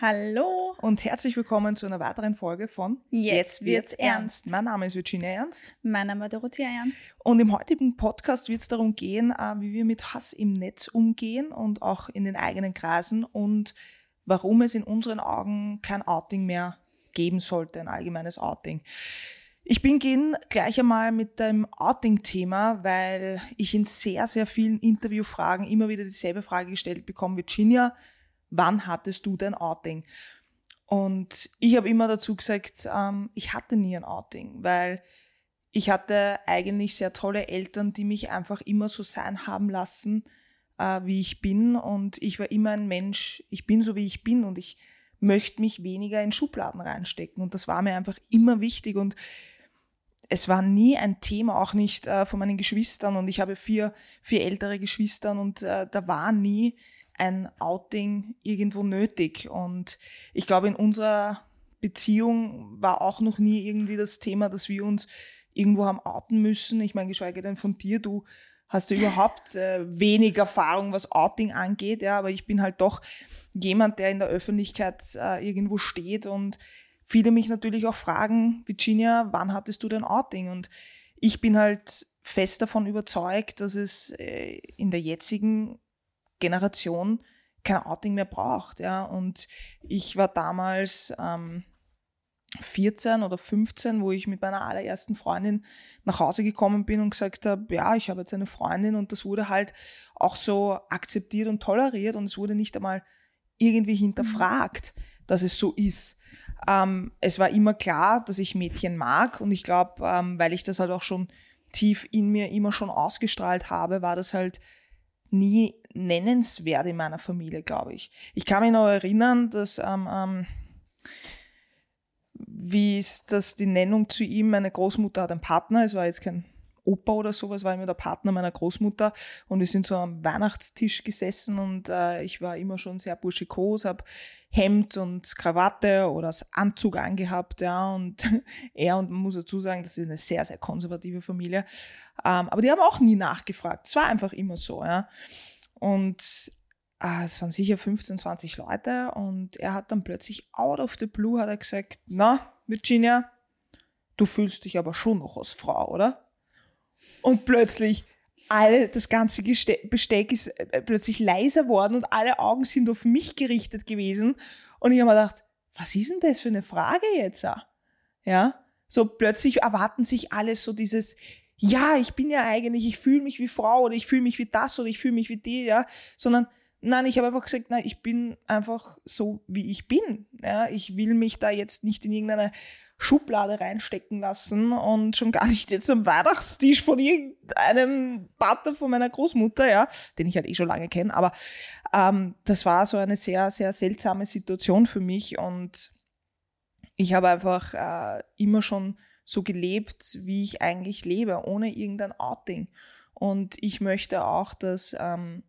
Hallo und herzlich willkommen zu einer weiteren Folge von Jetzt, Jetzt wird's ernst. Mein Name ist Virginia Ernst. Mein Name ist Dorothea Ernst. Und im heutigen Podcast wird es darum gehen, äh, wie wir mit Hass im Netz umgehen und auch in den eigenen Kreisen und warum es in unseren Augen kein Outing mehr geben sollte, ein allgemeines Outing. Ich beginne gleich einmal mit dem Outing-Thema, weil ich in sehr, sehr vielen Interviewfragen immer wieder dieselbe Frage gestellt bekomme, Virginia, wann hattest du dein Outing? Und ich habe immer dazu gesagt, ähm, ich hatte nie ein Outing, weil ich hatte eigentlich sehr tolle Eltern, die mich einfach immer so sein haben lassen, äh, wie ich bin. Und ich war immer ein Mensch, ich bin so, wie ich bin und ich möchte mich weniger in Schubladen reinstecken. Und das war mir einfach immer wichtig. Und es war nie ein Thema, auch nicht äh, von meinen Geschwistern. Und ich habe vier, vier ältere Geschwister und äh, da war nie ein Outing irgendwo nötig. Und ich glaube, in unserer Beziehung war auch noch nie irgendwie das Thema, dass wir uns irgendwo haben outen müssen. Ich meine, geschweige denn von dir, du hast ja überhaupt äh, wenig Erfahrung, was Outing angeht, ja, aber ich bin halt doch jemand, der in der Öffentlichkeit äh, irgendwo steht und viele mich natürlich auch fragen, Virginia, wann hattest du dein Outing? Und ich bin halt fest davon überzeugt, dass es äh, in der jetzigen Generation kein Outing mehr braucht. Ja. Und ich war damals ähm, 14 oder 15, wo ich mit meiner allerersten Freundin nach Hause gekommen bin und gesagt habe, ja, ich habe jetzt eine Freundin und das wurde halt auch so akzeptiert und toleriert und es wurde nicht einmal irgendwie hinterfragt, dass es so ist. Ähm, es war immer klar, dass ich Mädchen mag und ich glaube, ähm, weil ich das halt auch schon tief in mir immer schon ausgestrahlt habe, war das halt nie nennenswert in meiner Familie, glaube ich. Ich kann mich noch erinnern, dass ähm, ähm, wie ist das die Nennung zu ihm? Meine Großmutter hat einen Partner, es war jetzt kein Opa oder sowas, war immer der Partner meiner Großmutter und wir sind so am Weihnachtstisch gesessen und äh, ich war immer schon sehr burschikos, habe Hemd und Krawatte oder das Anzug angehabt, ja, und er und man muss dazu sagen, das ist eine sehr, sehr konservative Familie, ähm, aber die haben auch nie nachgefragt, es war einfach immer so, ja, und äh, es waren sicher 15, 20 Leute und er hat dann plötzlich out of the blue hat er gesagt, na, Virginia, du fühlst dich aber schon noch als Frau, oder? Und plötzlich alle, das ganze Besteck ist äh, plötzlich leiser worden und alle Augen sind auf mich gerichtet gewesen. Und ich habe mir gedacht, was ist denn das für eine Frage jetzt? Ja, so plötzlich erwarten sich alle so dieses, ja, ich bin ja eigentlich, ich fühle mich wie Frau oder ich fühle mich wie das oder ich fühle mich wie die, ja, sondern Nein, ich habe einfach gesagt, nein, ich bin einfach so, wie ich bin. Ja, ich will mich da jetzt nicht in irgendeine Schublade reinstecken lassen und schon gar nicht jetzt am Weihnachtstisch von irgendeinem Vater von meiner Großmutter, ja, den ich halt eh schon lange kenne. Aber ähm, das war so eine sehr, sehr seltsame Situation für mich und ich habe einfach äh, immer schon so gelebt, wie ich eigentlich lebe, ohne irgendein Outing. Und ich möchte auch, dass ähm,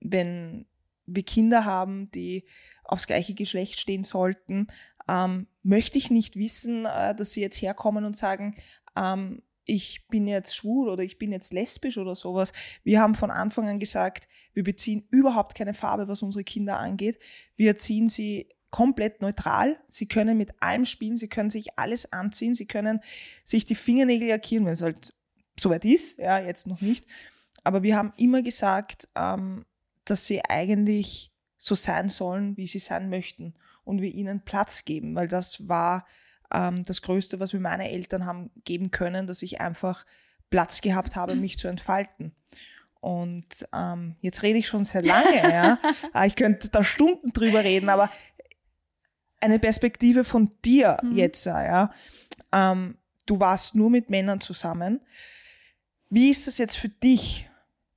wenn wir Kinder haben, die aufs gleiche Geschlecht stehen sollten, ähm, möchte ich nicht wissen, äh, dass sie jetzt herkommen und sagen, ähm, ich bin jetzt schwul oder ich bin jetzt lesbisch oder sowas. Wir haben von Anfang an gesagt, wir beziehen überhaupt keine Farbe, was unsere Kinder angeht. Wir erziehen sie komplett neutral. Sie können mit allem spielen, sie können sich alles anziehen, sie können sich die Fingernägel lackieren, wenn es halt soweit ist, ja, jetzt noch nicht. Aber wir haben immer gesagt, ähm, dass sie eigentlich so sein sollen, wie sie sein möchten und wir ihnen Platz geben, weil das war ähm, das Größte, was mir meine Eltern haben geben können, dass ich einfach Platz gehabt habe, mich zu entfalten. Und ähm, jetzt rede ich schon sehr lange, ja. Ah, ich könnte da Stunden drüber reden, aber eine Perspektive von dir mhm. jetzt, ja. Ähm, du warst nur mit Männern zusammen. Wie ist das jetzt für dich?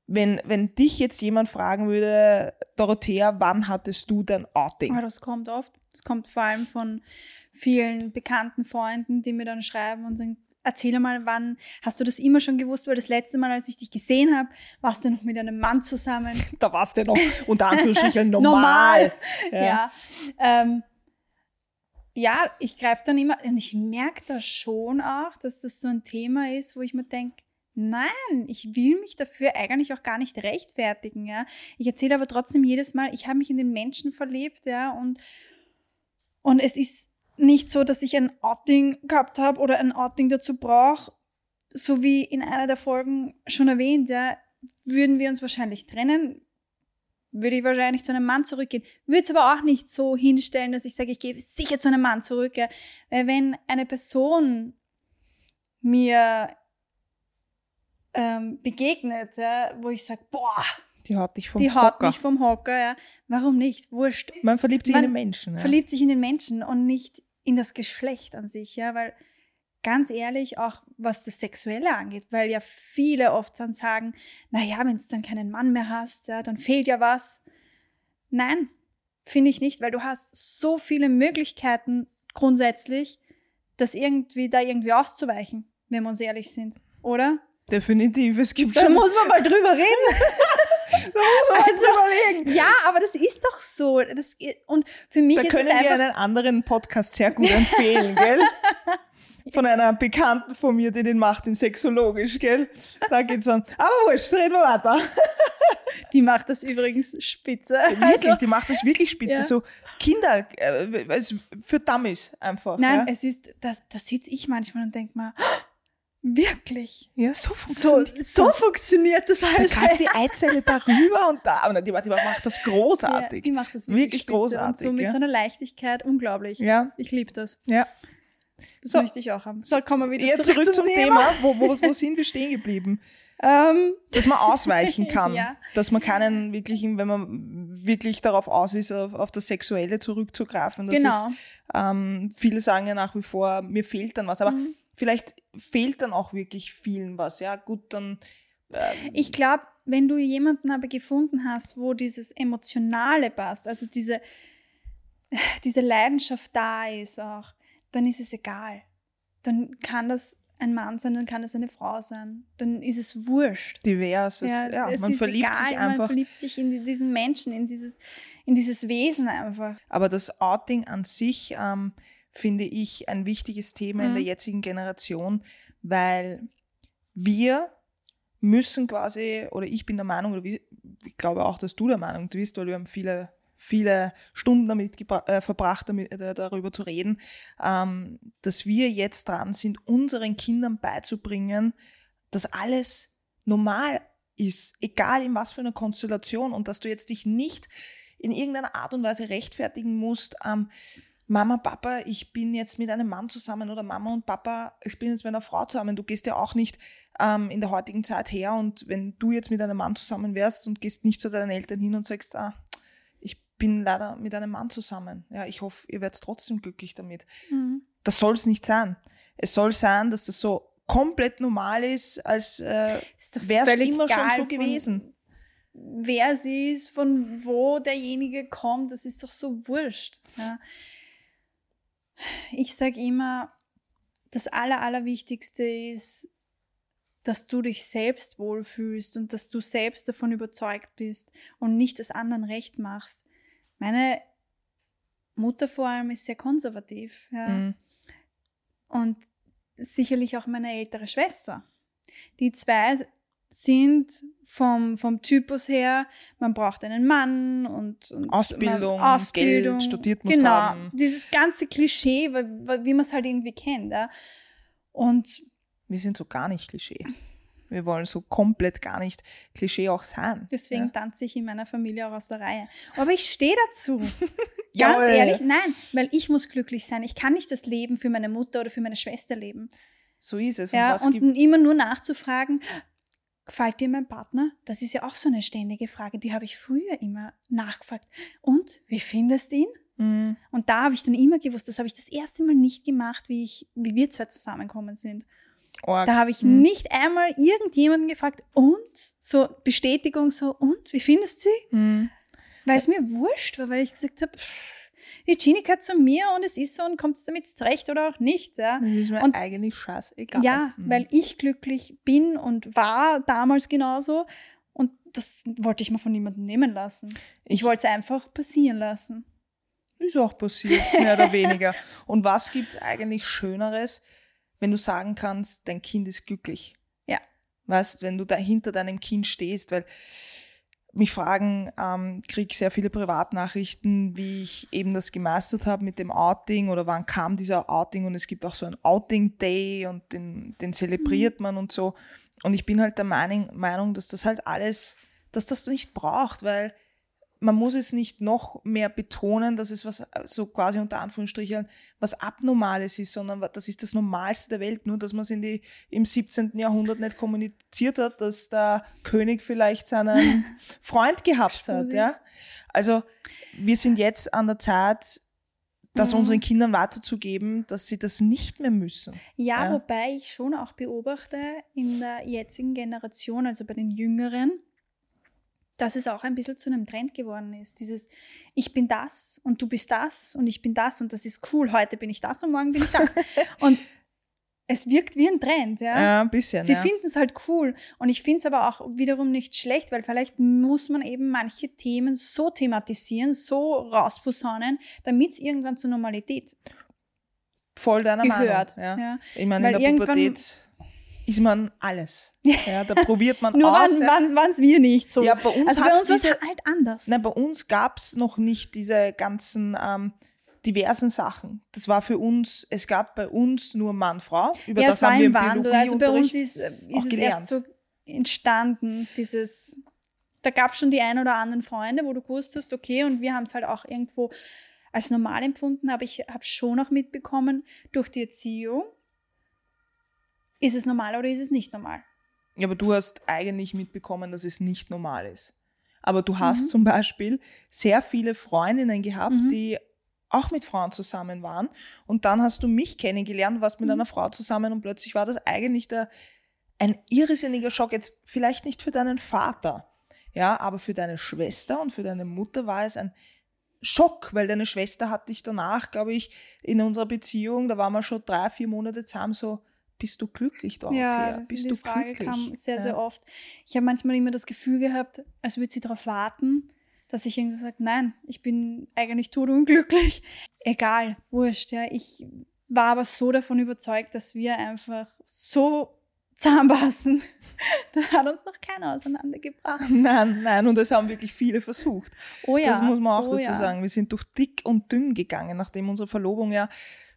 Wenn, wenn dich jetzt jemand fragen würde, Dorothea, wann hattest du dein Outing? Ja, das kommt oft. Das kommt vor allem von vielen bekannten Freunden, die mir dann schreiben und sagen, erzähl mal, wann hast du das immer schon gewusst? Weil das letzte Mal, als ich dich gesehen habe, warst du noch mit einem Mann zusammen. Da warst du noch unter Anführungsstrichen normal. normal. Ja. Ja, ähm, ja ich greife dann immer, und ich merke das schon auch, dass das so ein Thema ist, wo ich mir denke, Nein, ich will mich dafür eigentlich auch gar nicht rechtfertigen, ja. Ich erzähle aber trotzdem jedes Mal, ich habe mich in den Menschen verliebt, ja, und Und es ist nicht so, dass ich ein Outing gehabt habe oder ein Outing dazu brauche. So wie in einer der Folgen schon erwähnt, ja, würden wir uns wahrscheinlich trennen, würde ich wahrscheinlich zu einem Mann zurückgehen. Würde es aber auch nicht so hinstellen, dass ich sage, ich gehe sicher zu einem Mann zurück. Ja. Weil wenn eine Person mir ähm, begegnet, ja, wo ich sage, boah, Die haut dich vom die haut Hocker. mich vom Hocker, ja. Warum nicht? Wurscht. Man verliebt sich Man in den Menschen. Ja. Verliebt sich in den Menschen und nicht in das Geschlecht an sich, ja, weil ganz ehrlich, auch was das Sexuelle angeht, weil ja viele oft dann sagen, naja, wenn du dann keinen Mann mehr hast, ja, dann fehlt ja was. Nein, finde ich nicht, weil du hast so viele Möglichkeiten grundsätzlich, das irgendwie da irgendwie auszuweichen, wenn wir uns ehrlich sind, oder? Definitiv, es gibt Da schon muss man mal drüber reden. so was überlegen. ja, aber das ist doch so. Das, und für mich Da ist können es wir einen anderen Podcast sehr gut empfehlen, gell? Von einer Bekannten von mir, die den macht in Sexologisch, gell? Da geht's um. Aber wurscht, reden wir weiter. Die macht das übrigens spitze. Wirklich, Also, die macht das wirklich spitze. Ja. So Kinder, äh, für Dummies einfach. nein, ja? es ist, da, da sitze ich manchmal und denke mal, wirklich? ja, so So, funktioniert so das. funktioniert das Da alles. greift die Eizelle darüber und da. Aber die, die macht das ja, großartig. die macht das wirklich, Wirklich Und großartig, so mit ja. so einer Leichtigkeit, unglaublich. Ja, Ich liebe das. ja. Das So. möchte ich auch haben. So, kommen wir wieder Jetzt zurück, zurück, zum, Thema. Wo, wo, wo sind wir stehen geblieben? Ähm, Dass man ausweichen kann. Ja. Dass man keinen wirklichen, wenn man wirklich darauf aus ist, auf, auf das Sexuelle zurückzugreifen. Das genau. Ist, ähm, viele sagen ja nach wie vor, mir fehlt dann was. Aber Mhm. Vielleicht fehlt dann auch wirklich vielen was. Ja, gut, dann. ähm, Ich glaube, wenn du jemanden aber gefunden hast, wo dieses Emotionale passt, also diese, diese Leidenschaft da ist auch, dann ist es egal. Dann kann das ein Mann sein, dann kann es eine Frau sein. Dann ist es wurscht. divers. Ja, es man ist verliebt egal, sich Man einfach. verliebt sich in diesen Menschen, in dieses, in dieses Wesen einfach. Aber das Outing an sich ähm, finde ich ein wichtiges Thema in Mhm. der jetzigen Generation, weil wir müssen quasi, oder ich bin der Meinung, oder ich glaube auch, dass du der Meinung bist, weil wir haben viele, viele Stunden damit äh, verbracht, damit, äh, darüber zu reden, ähm, dass wir jetzt dran sind, unseren Kindern beizubringen, dass alles normal ist, egal in was für einer Konstellation und dass du jetzt dich nicht in irgendeiner Art und Weise rechtfertigen musst, ähm, Mama, Papa, ich bin jetzt mit einem Mann zusammen oder Mama und Papa, ich bin jetzt mit einer Frau zusammen. Du gehst ja auch nicht ähm, in der heutigen Zeit her und wenn du jetzt mit einem Mann zusammen wärst und gehst nicht zu deinen Eltern hin und sagst, ah, ich bin leider mit einem Mann zusammen. Ja, ich hoffe, ihr werdet trotzdem glücklich damit. Das soll es nicht sein. Es soll sein, dass das so komplett normal ist, als äh, wäre es immer schon so gewesen. wer sie ist, von wo derjenige kommt, das ist doch so wurscht. Ja. Ich sage immer, das Aller, Allerwichtigste ist, dass du dich selbst wohlfühlst und dass du selbst davon überzeugt bist und nicht das anderen recht machst. Meine Mutter vor allem ist sehr konservativ. Ja. Mhm. Und sicherlich auch meine ältere Schwester. Die zwei sind vom, vom Typus her, man braucht einen Mann und, und Ausbildung, man, Ausbildung, Geld, studiert musst genau, haben. Dieses ganze Klischee, wie man es halt irgendwie kennt. Ja. Und Wir sind so gar nicht Klischee. Wir wollen so komplett gar nicht Klischee auch sein. deswegen tanze ich in meiner Familie auch aus der Reihe. Aber ich stehe dazu. Ja. Ganz ehrlich, nein, weil ich muss glücklich sein. Ich kann nicht das Leben für meine Mutter oder für meine Schwester leben. So ist es. Ja, und was und immer nur nachzufragen, gefällt dir mein Partner? Das ist ja auch so eine ständige Frage, die habe ich früher immer nachgefragt. Und, wie findest du ihn? Mhm. Und da habe ich dann immer gewusst, das habe ich das erste Mal nicht gemacht, wie, ich, wie wir zwei zusammengekommen sind. Org. Da habe ich Mhm. nicht einmal irgendjemanden gefragt, und? So Bestätigung, so, und? Wie findest du sie? Mhm. Weil es mir wurscht war, weil ich gesagt habe, pff, die Genie gehört zu mir und es ist so und kommt es damit zurecht oder auch nicht. Ja? Das ist mir Und- eigentlich scheißegal. Ja, Mhm. weil ich glücklich bin und war damals genauso. Und das wollte ich mir von niemandem nehmen lassen. Ich, Ich- wollte es einfach passieren lassen. Ist auch passiert, mehr oder weniger. Und was gibt's eigentlich Schöneres, wenn du sagen kannst, dein Kind ist glücklich? Ja. Weißt, wenn du da hinter deinem Kind stehst, weil mich fragen, ähm, kriege sehr viele Privatnachrichten, wie ich eben das gemeistert habe mit dem Outing oder wann kam dieser Outing und es gibt auch so ein Outing Day und den, den zelebriert man und so. Und ich bin halt der Meinung, Meinung, dass das halt alles, dass das nicht braucht, weil man muss es nicht noch mehr betonen, dass es was so quasi unter Anführungsstrichen was Abnormales ist, sondern das ist das Normalste der Welt. Nur, dass man es in die, im 17. Jahrhundert nicht kommuniziert hat, dass der König vielleicht seinen Freund gehabt hat. Ja? Also wir sind jetzt an der Zeit, das mhm. unseren Kindern weiterzugeben, dass sie das nicht mehr müssen. Ja, ja, wobei ich schon auch beobachte in der jetzigen Generation, also bei den Jüngeren, dass es auch ein bisschen zu einem Trend geworden ist. Dieses, ich bin das und du bist das und ich bin das und das ist cool. Heute bin ich das und morgen bin ich das. und es wirkt wie ein Trend, ja. Ja, ein bisschen. Sie ja. finden es halt cool. Und ich finde es aber auch wiederum nicht schlecht, weil vielleicht muss man eben manche Themen so thematisieren, so rausposaunen, damit es irgendwann zur Normalität Voll deiner gehört. Meinung. Ja. ja. Ich meine, in der Pubertät ist man alles. Ja, da probiert man Nur aus. Nur wann, waren es wir nicht so. Ja, bei uns, also bei uns diese, halt anders. Nein, bei uns gab es noch nicht diese ganzen ähm, diversen Sachen. Das war für uns, es gab bei uns nur Mann, Frau. Über ja, das haben wir im Wandel. Also bei uns ist, äh, ist es erst so entstanden, dieses, da gab es schon die ein oder anderen Freunde, wo du gewusst hast, okay, und wir haben es halt auch irgendwo als normal empfunden, aber ich habe schon auch mitbekommen durch die Erziehung, ist es normal oder ist es nicht normal? Ja, aber du hast eigentlich mitbekommen, dass es nicht normal ist. Aber du hast mhm. zum Beispiel sehr viele Freundinnen gehabt, mhm. die auch mit Frauen zusammen waren. Und dann hast du mich kennengelernt, warst mit mhm. einer Frau zusammen und plötzlich war das eigentlich der, ein irrsinniger Schock. Jetzt vielleicht nicht für deinen Vater, ja, aber für deine Schwester und für deine Mutter war es ein Schock, weil deine Schwester hat dich danach, glaube ich, in unserer Beziehung, da waren wir schon drei, vier Monate zusammen, so, bist du glücklich dort? Ja, bist du Frage glücklich? kam sehr, sehr oft. Ich habe manchmal immer das Gefühl gehabt, als würde sie darauf warten, dass ich irgendwie sage, nein, ich bin eigentlich todunglücklich. Egal, wurscht, ja. Ich war aber so davon überzeugt, dass wir einfach so zusammenpassen. da hat uns noch keiner auseinandergebracht. Nein, nein, und das haben wirklich viele versucht. Oh ja. Das muss man auch oh dazu ja. sagen. Wir sind durch dick und dünn gegangen, nachdem unsere Verlobung ja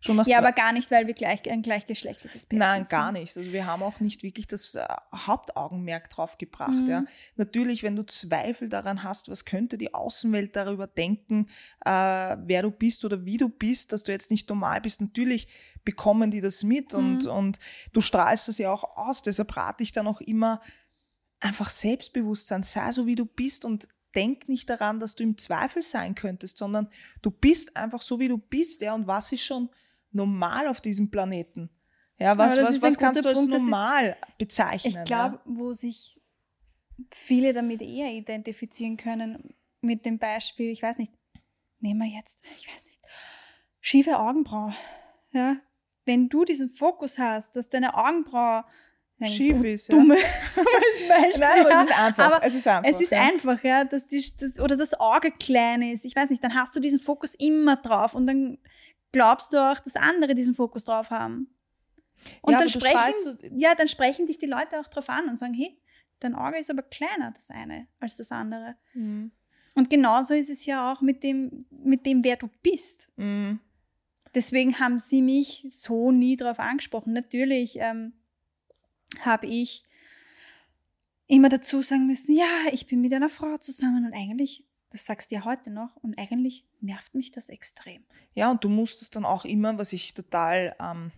schon nach Ja, aber gar nicht, weil wir gleich ein gleichgeschlechtliches Pärchen Nein, gar nicht. Also wir haben auch nicht wirklich das äh, Hauptaugenmerk drauf gebracht. Mhm. Ja. Natürlich, wenn du Zweifel daran hast, was könnte die Außenwelt darüber denken, äh, wer du bist oder wie du bist, dass du jetzt nicht normal bist, natürlich bekommen die das mit mhm. und, und du strahlst das ja auch aus. Deshalb rate ich dann auch immer, einfach Selbstbewusstsein, sei so wie du bist und denk nicht daran, dass du im Zweifel sein könntest, sondern du bist einfach so, wie du bist, ja, und was ist schon normal auf diesem Planeten? Ja, was, was, was kannst du als Punkt, normal ist, bezeichnen? Ich glaube, ja? wo sich viele damit eher identifizieren können, mit dem Beispiel, ich weiß nicht, nehmen wir jetzt, ich weiß nicht, schiefe Augenbraue. Ja? Wenn du diesen Fokus hast, dass deine Augenbraue schief ist. Dumme Beispiel. Nein, aber es ist einfach. Aber es ist einfach, es ist ja. einfach ja, dass die, das, oder das Auge klein ist. Ich weiß nicht, dann hast du diesen Fokus immer drauf und dann glaubst du auch, dass andere diesen Fokus drauf haben. Und ja, dann sprechen, so ja, dann sprechen dich die Leute auch drauf an und sagen, hey, dein Auge ist aber kleiner, das eine, als das andere. Mhm. Und genauso ist es ja auch mit dem, mit dem wer du bist. Mhm. Deswegen haben sie mich so nie darauf angesprochen. Natürlich ähm, habe ich immer dazu sagen müssen, ja, ich bin mit einer Frau zusammen und eigentlich, das sagst du ja heute noch, und eigentlich nervt mich das extrem. Ja, und du musst es dann auch immer, was ich total ähm,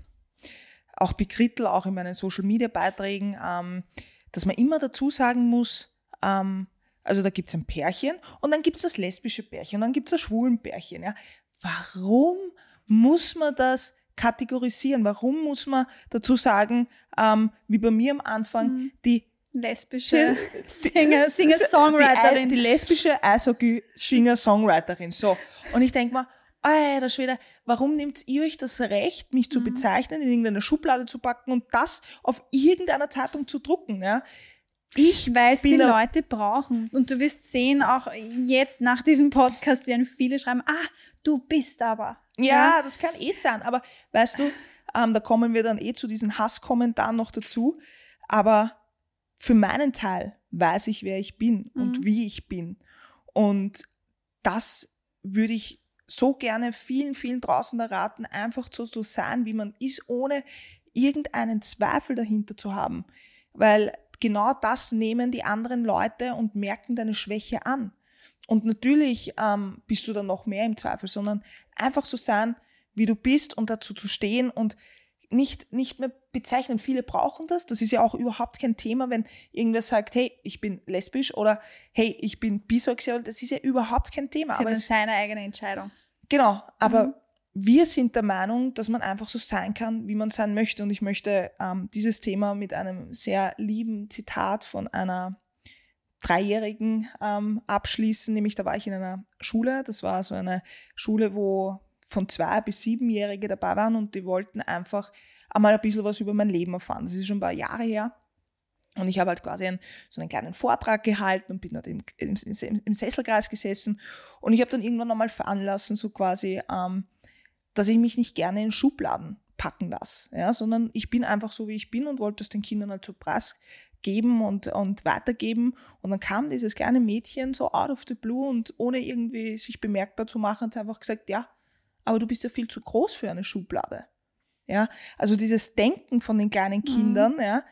auch bekrittel, auch in meinen Social-Media-Beiträgen, ähm, dass man immer dazu sagen muss, ähm, also da gibt es ein Pärchen und dann gibt es das lesbische Pärchen und dann gibt es das schwulen Pärchen. Ja. Warum muss man das kategorisieren? Warum muss man dazu sagen, ähm, wie bei mir am Anfang, mhm. die lesbische Singer, Singer-Songwriterin. Die, die, lesbische Eishockey-Singer-Songwriterin. So. Und ich denke mal, alter Schwede, warum nehmt ihr euch das Recht, mich zu mhm. bezeichnen, in irgendeine Schublade zu packen und das auf irgendeiner Zeitung zu drucken? Ja? Ich weil es die Leute brauchen. Und du wirst sehen, auch jetzt nach diesem Podcast werden viele schreiben, ah, du bist aber. Ja, ja? das kann eh sein. Aber weißt du, ähm, da kommen wir dann eh zu diesen Hasskommentaren noch dazu. Aber für meinen Teil weiß ich, wer ich bin und Mhm. wie ich bin. Und das würde ich so gerne vielen, vielen draußen erraten, einfach so zu sein, wie man ist, ohne irgendeinen Zweifel dahinter zu haben. Weil genau das nehmen die anderen Leute und merken deine Schwäche an. Und natürlich ähm, bist du dann noch mehr im Zweifel, sondern einfach so sein, wie du bist und dazu zu stehen und nicht, nicht mehr bezeichnen. Viele brauchen das. Das ist ja auch überhaupt kein Thema, wenn irgendwer sagt, hey, ich bin lesbisch oder hey, ich bin bisexuell. Das ist ja überhaupt kein Thema. Das Aber ist seine eigene Entscheidung. genau, aber Mhm. wir sind der Meinung, dass man einfach so sein kann, wie man sein möchte. Und ich möchte ähm, dieses Thema mit einem sehr lieben Zitat von einer Dreijährigen ähm, abschließen. Nämlich, da war ich in einer Schule. Das war so eine Schule, wo von zwei bis siebenjährige dabei waren und die wollten einfach einmal ein bisschen was über mein Leben erfahren. Das ist schon ein paar Jahre her. Und ich habe halt quasi einen, so einen kleinen Vortrag gehalten und bin dort im, im, im, im Sesselkreis gesessen. Und ich habe dann irgendwann einmal veranlassen, so quasi, ähm, dass ich mich nicht gerne in Schubladen packen lasse, ja, sondern ich bin einfach so, wie ich bin und wollte es den Kindern halt so preisgeben und, und weitergeben. Und dann kam dieses kleine Mädchen so out of the blue und ohne irgendwie sich bemerkbar zu machen, hat sie einfach gesagt, ja, aber du bist ja viel zu groß für eine Schublade. Ja, also dieses Denken von den kleinen Kindern, ja,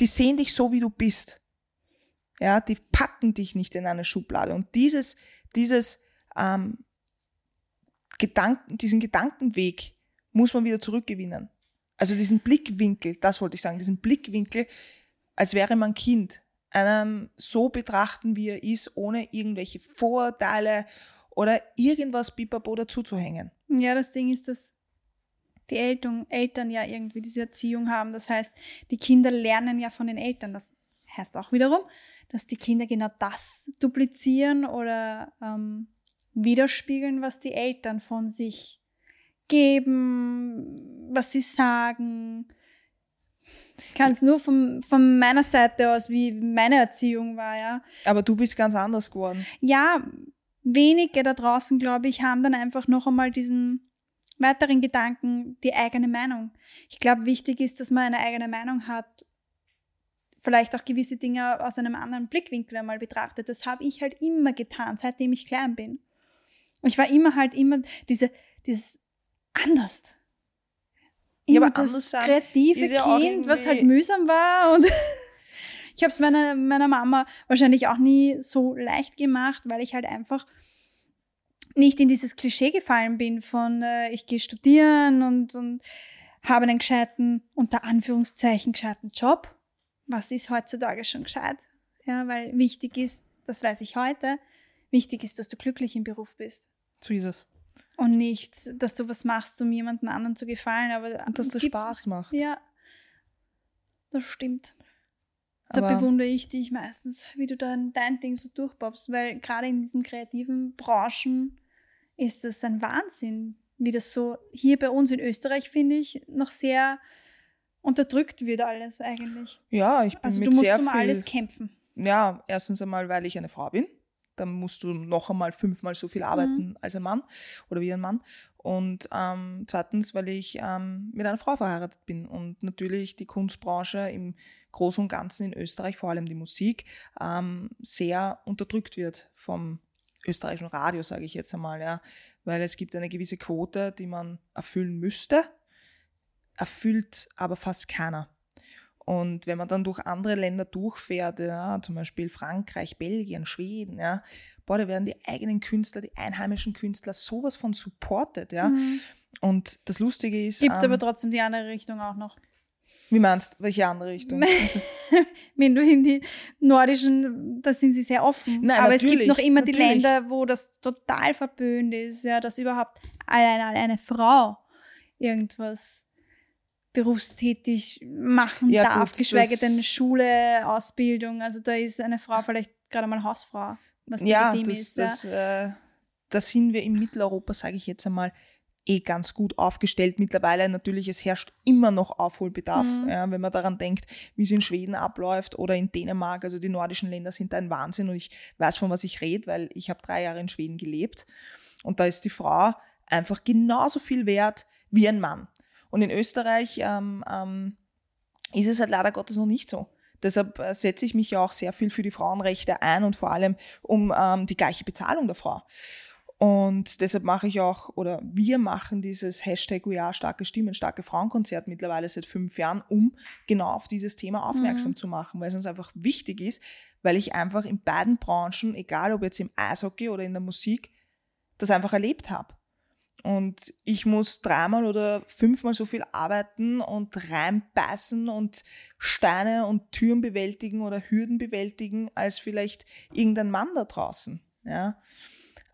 die sehen dich so, wie du bist. Ja, die packen dich nicht in eine Schublade. Und dieses, dieses ähm, Gedanken, diesen Gedankenweg muss man wieder zurückgewinnen. Also diesen Blickwinkel, das wollte ich sagen, diesen Blickwinkel, als wäre man Kind, einem so betrachten, wie er ist, ohne irgendwelche Vorurteile oder irgendwas Bipapo dazuzuhängen. Ja, das Ding ist, dass die Eltern, Eltern ja irgendwie diese Erziehung haben. Das heißt, die Kinder lernen ja von den Eltern. Das heißt auch wiederum, dass die Kinder genau das duplizieren oder ähm, widerspiegeln, was die Eltern von sich geben, was sie sagen. Ich kann es nur von, von meiner Seite aus, wie meine Erziehung war, ja. Aber du bist ganz anders geworden. Ja, wenige da draußen, glaube ich, haben dann einfach noch einmal diesen weiteren Gedanken, die eigene Meinung. Ich glaube, wichtig ist, dass man eine eigene Meinung hat, vielleicht auch gewisse Dinge aus einem anderen Blickwinkel einmal betrachtet. Das habe ich halt immer getan, seitdem ich klein bin. Und ich war immer halt immer diese, dieses anders. Ja, Immer aber das anders sein kreative ja Kind, was halt mühsam war und ich habe es meiner, meiner Mama wahrscheinlich auch nie so leicht gemacht, weil ich halt einfach nicht in dieses Klischee gefallen bin von äh, ich gehe studieren und, und habe einen gescheiten, unter Anführungszeichen, gescheiten Job. Was ist heutzutage schon gescheit? Ja, weil wichtig ist, das weiß ich heute, wichtig ist, dass du glücklich im Beruf bist. So ist es. Und nicht, dass du was machst, um jemandem anderen zu gefallen. Aber Und dass das gibt's- Spaß macht. Ja, das stimmt. Da Aber- bewundere ich dich meistens, wie du dann dein Ding so durchbobbst, weil gerade in diesen kreativen Branchen ist das ein Wahnsinn, wie das so hier bei uns in Österreich, finde ich, noch sehr unterdrückt wird alles eigentlich. Ja, ich bin Also mit du musst sehr um viel, alles kämpfen. Ja, erstens einmal, weil ich eine Frau bin. Dann musst du noch einmal fünfmal so viel arbeiten Mhm. als ein Mann oder wie ein Mann. Und ähm, zweitens, weil ich ähm, mit einer Frau verheiratet bin und natürlich die Kunstbranche im Großen und Ganzen in Österreich, vor allem die Musik, ähm, sehr unterdrückt wird vom österreichischen Radio, sage ich jetzt einmal, ja. Weil es gibt eine gewisse Quote, die man erfüllen müsste, erfüllt aber fast keiner. Und wenn man dann durch andere Länder durchfährt, ja, zum Beispiel Frankreich, Belgien, Schweden, ja, boah, da werden die eigenen Künstler, die einheimischen Künstler sowas von supported, ja. Mhm. Und das Lustige ist, Gibt ähm, aber trotzdem die andere Richtung auch noch. wie meinst du, welche andere Richtung? Wenn du in die nordischen, da sind sie sehr offen. Nein, Aber es gibt noch immer die natürlich. Länder, wo das total verböhnt ist, ja, dass überhaupt alleine eine Frau irgendwas berufstätig machen Ja, darf, gut, geschweige denn Schule, Ausbildung. Also da ist eine Frau vielleicht gerade mal Hausfrau, was ja, legitim das, ist. das, äh, da sind wir in Mitteleuropa, sage ich jetzt einmal, eh ganz gut aufgestellt mittlerweile. Natürlich, es herrscht immer noch Aufholbedarf, Mhm. ja, wenn man daran denkt, wie es in Schweden abläuft oder in Dänemark. Also die nordischen Länder sind ein Wahnsinn und ich weiß, von was ich rede, weil ich habe drei Jahre in Schweden gelebt und da ist die Frau einfach genauso viel wert wie ein Mann. Und in Österreich ähm, ähm, ist es halt leider Gottes noch nicht so. Deshalb äh, setze ich mich ja auch sehr viel für die Frauenrechte ein und vor allem um ähm, die gleiche Bezahlung der Frau. Und deshalb mache ich auch, oder wir machen dieses Hashtag We Are Starke Stimmen, starke Frauenkonzert mittlerweile seit fünf Jahren, um genau auf dieses Thema aufmerksam mhm. zu machen, weil es uns einfach wichtig ist, weil ich einfach in beiden Branchen, egal ob jetzt im Eishockey oder in der Musik, das einfach erlebt habe. Und ich muss dreimal oder fünfmal so viel arbeiten und reinbeißen und Steine und Türen bewältigen oder Hürden bewältigen, als vielleicht irgendein Mann da draußen. Ja.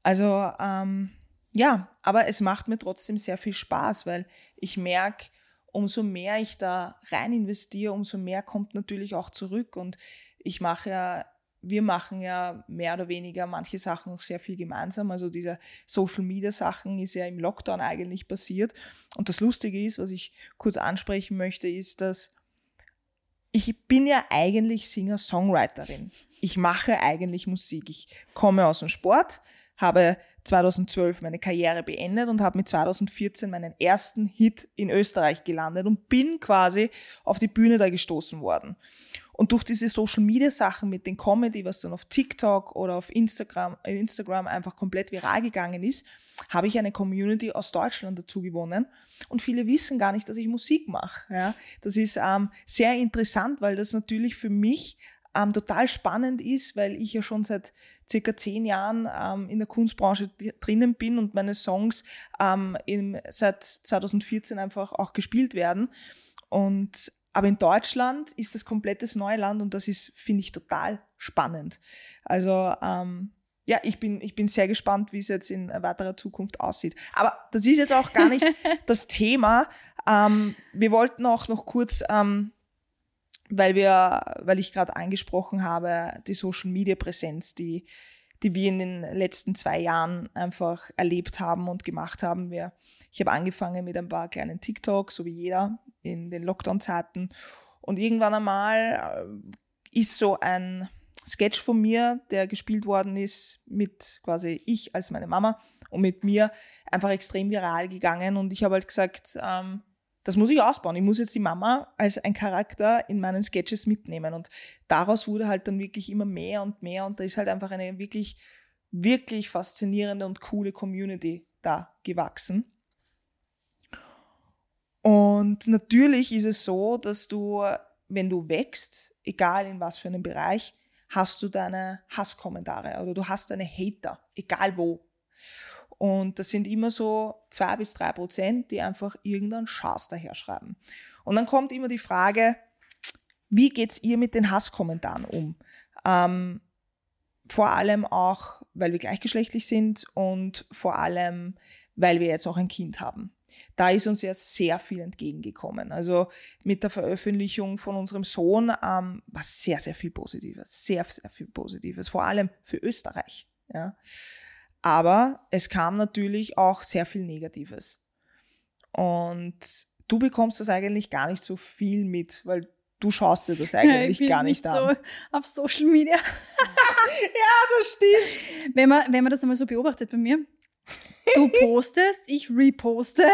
Also ähm, ja, aber es macht mir trotzdem sehr viel Spaß, weil ich merke, umso mehr ich da rein investiere, umso mehr kommt natürlich auch zurück. Und ich mache ja wir machen ja mehr oder weniger manche Sachen auch sehr viel gemeinsam. Also diese Social Media Sachen ist ja im Lockdown eigentlich passiert. Und das Lustige ist, was ich kurz ansprechen möchte, ist, dass ich bin ja eigentlich Singer-Songwriterin. Ich mache eigentlich Musik. Ich komme aus dem Sport, habe 2012 meine Karriere beendet und habe mit 2014 meinen ersten Hit in Österreich gelandet und bin quasi auf die Bühne da gestoßen worden. Und durch diese Social Media Sachen mit den Comedy, was dann auf TikTok oder auf Instagram, äh, Instagram einfach komplett viral gegangen ist, habe ich eine Community aus Deutschland dazu gewonnen. Und viele wissen gar nicht, dass ich Musik mache. Ja, das ist ähm, sehr interessant, weil das natürlich für mich ähm, total spannend ist, weil ich ja schon seit circa zehn Jahren ähm, in der Kunstbranche drinnen bin und meine Songs ähm, im, seit 2014 einfach auch gespielt werden. Und aber in Deutschland ist das komplettes Neuland und das ist, finde ich, total spannend. Also ähm, ja, ich bin, ich bin sehr gespannt, wie es jetzt in weiterer Zukunft aussieht. Aber das ist jetzt auch gar nicht das Thema. Ähm, wir wollten auch noch kurz, ähm, weil wir, weil ich gerade angesprochen habe, die Social Media Präsenz, die, die wir in den letzten zwei Jahren einfach erlebt haben und gemacht haben. Wir, ich habe angefangen mit ein paar kleinen TikToks, so wie jeder in den Lockdown-Zeiten. Und irgendwann einmal äh, ist so ein Sketch von mir, der gespielt worden ist, mit quasi ich als meine Mama und mit mir einfach extrem viral gegangen. Und ich habe halt gesagt, ähm, das muss ich ausbauen. Ich muss jetzt die Mama als ein Charakter in meinen Sketches mitnehmen. Und daraus wurde halt dann wirklich immer mehr und mehr. Und da ist halt einfach eine wirklich, wirklich faszinierende und coole Community da gewachsen. Und natürlich ist es so, dass du, wenn du wächst, egal in was für einem Bereich, hast du deine Hasskommentare oder du hast deine Hater, egal wo. Und das sind immer so zwei bis drei Prozent, die einfach irgendeinen Schaß daherschreiben. Und dann kommt immer die Frage, wie geht's ihr mit den Hasskommentaren um? Ähm, vor allem auch, weil wir gleichgeschlechtlich sind und vor allem, weil wir jetzt auch ein Kind haben da ist uns ja sehr viel entgegengekommen. Also mit der Veröffentlichung von unserem Sohn ähm, war sehr, sehr viel Positives, sehr, sehr viel Positives, vor allem für Österreich. Ja. Aber es kam natürlich auch sehr viel Negatives. Und du bekommst das eigentlich gar nicht so viel mit, weil du schaust dir das eigentlich ja, gar nicht, nicht an. so auf Social Media. ja, das stimmt. Wenn man, wenn man das einmal so beobachtet bei mir, Du postest, ich reposte.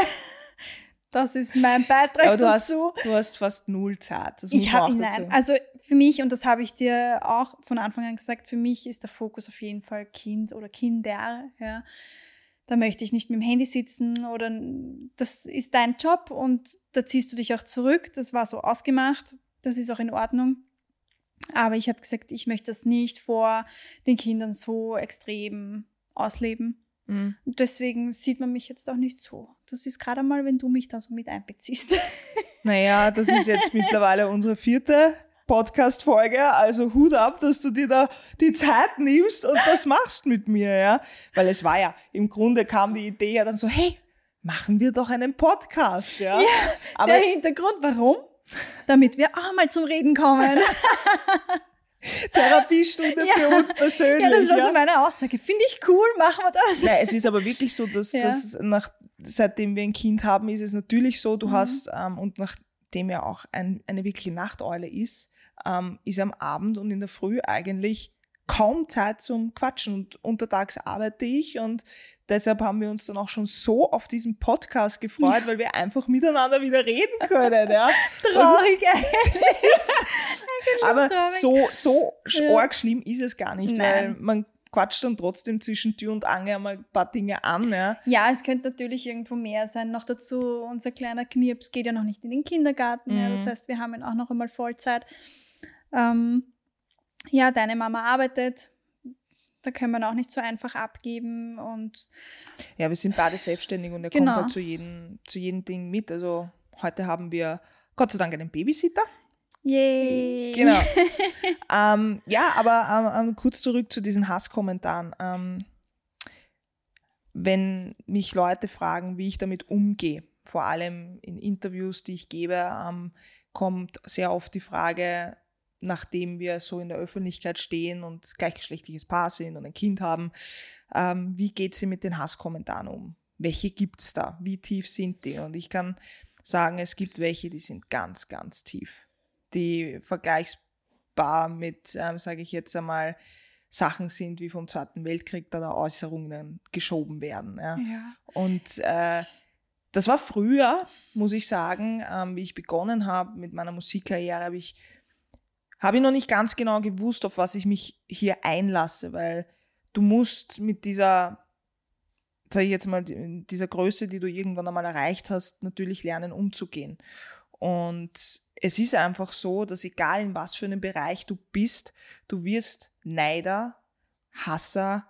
Das ist mein Beitrag Aber du dazu. Hast, du hast fast null Zeit. Das ich habe nein, also für mich und das habe ich dir auch von Anfang an gesagt. Für mich ist der Fokus auf jeden Fall Kind oder Kinder. Ja, da möchte ich nicht mit dem Handy sitzen oder das ist dein Job und da ziehst du dich auch zurück. Das war so ausgemacht. Das ist auch in Ordnung. Aber ich habe gesagt, ich möchte das nicht vor den Kindern so extrem ausleben. Mhm. Und deswegen sieht man mich jetzt auch nicht so. Das ist gerade mal, wenn du mich da so mit einbeziehst. Naja, das ist jetzt mittlerweile unsere vierte Podcast-Folge. Also Hut ab, dass du dir da die Zeit nimmst und das machst mit mir, ja. Weil es war ja, im Grunde kam die Idee ja dann so, hey, machen wir doch einen Podcast, ja. Ja, Aber der Hintergrund, warum? Damit wir auch mal zum Reden kommen. Therapiestunde ja. für uns persönlich. Ja, das war ja. so meine Aussage. Finde ich cool, machen wir das. Nein, es ist aber wirklich so, dass, ja. dass nach, seitdem wir ein Kind haben, ist es natürlich so, du mhm. hast, ähm, und nachdem er auch ein, eine wirkliche Nachteule ist, ähm, ist am Abend und in der Früh eigentlich kaum Zeit zum Quatschen und untertags arbeite ich und deshalb haben wir uns dann auch schon so auf diesen Podcast gefreut, weil wir einfach miteinander wieder reden können. Ja. Traurig eigentlich. Aber traurig. so, so Ja. arg schlimm ist es gar nicht, Nein. weil man quatscht dann trotzdem zwischen Tür und Angel einmal ein paar Dinge an. Ja. Ja, es könnte natürlich irgendwo mehr sein. Noch dazu, unser kleiner Knirps geht ja noch nicht in den Kindergarten. Ja, das Mhm. heißt, wir haben ihn auch noch einmal Vollzeit. Ähm, ja, deine Mama arbeitet. Da können wir ihn auch nicht so einfach abgeben. Und ja, wir sind beide selbstständig und er Genau. kommt halt zu jedem, zu jedem Ding mit. Also heute haben wir Gott sei Dank einen Babysitter. yay! Genau. ähm, ja, aber ähm, ähm, kurz zurück zu diesen Hasskommentaren. Ähm, wenn mich Leute fragen, wie ich damit umgehe, vor allem in Interviews, die ich gebe, ähm, kommt sehr oft die Frage, nachdem wir so in der Öffentlichkeit stehen und gleichgeschlechtliches Paar sind und ein Kind haben, ähm, wie geht sie mit den Hasskommentaren um? Welche gibt es da? Wie tief sind die? Und ich kann sagen, es gibt welche, die sind ganz, ganz tief. Die vergleichbar mit, ähm, sage ich jetzt einmal, Sachen sind, wie vom Zweiten Weltkrieg da, da Äußerungen geschoben werden. Ja. Ja. Und äh, das war früher, muss ich sagen, ähm, wie ich begonnen habe mit meiner Musikkarriere, habe ich, habe ich noch nicht ganz genau gewusst, auf was ich mich hier einlasse, weil du musst mit dieser, sage ich jetzt mal, die- dieser Größe, die du irgendwann einmal erreicht hast, natürlich lernen umzugehen. Und es ist einfach so, dass egal in was für einem Bereich du bist, du wirst Neider, Hasser,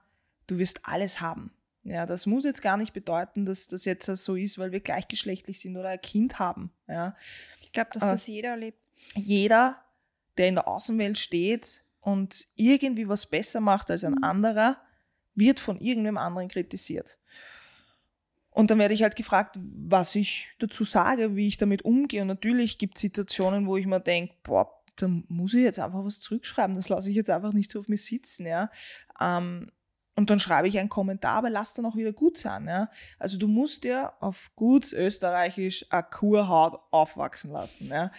du wirst alles haben. Ja, das muss jetzt gar nicht bedeuten, dass das jetzt so ist, weil wir gleichgeschlechtlich sind oder ein Kind haben. Ja, Ich glaube, dass das jeder erlebt. jeder, der in der Außenwelt steht und irgendwie was besser macht als ein anderer, wird von irgendwem anderen kritisiert. Und dann werde ich halt gefragt, was ich dazu sage, wie ich damit umgehe. Und natürlich gibt es Situationen, wo ich mir denke, boah, da muss ich jetzt einfach was zurückschreiben. Das lasse ich jetzt einfach nicht so auf mir sitzen. Ja. Ähm, und dann schreibe ich einen Kommentar, aber lass dann auch wieder gut sein. Ja. Also du musst dir auf gut österreichisch eine Kurhaut aufwachsen lassen. Ja.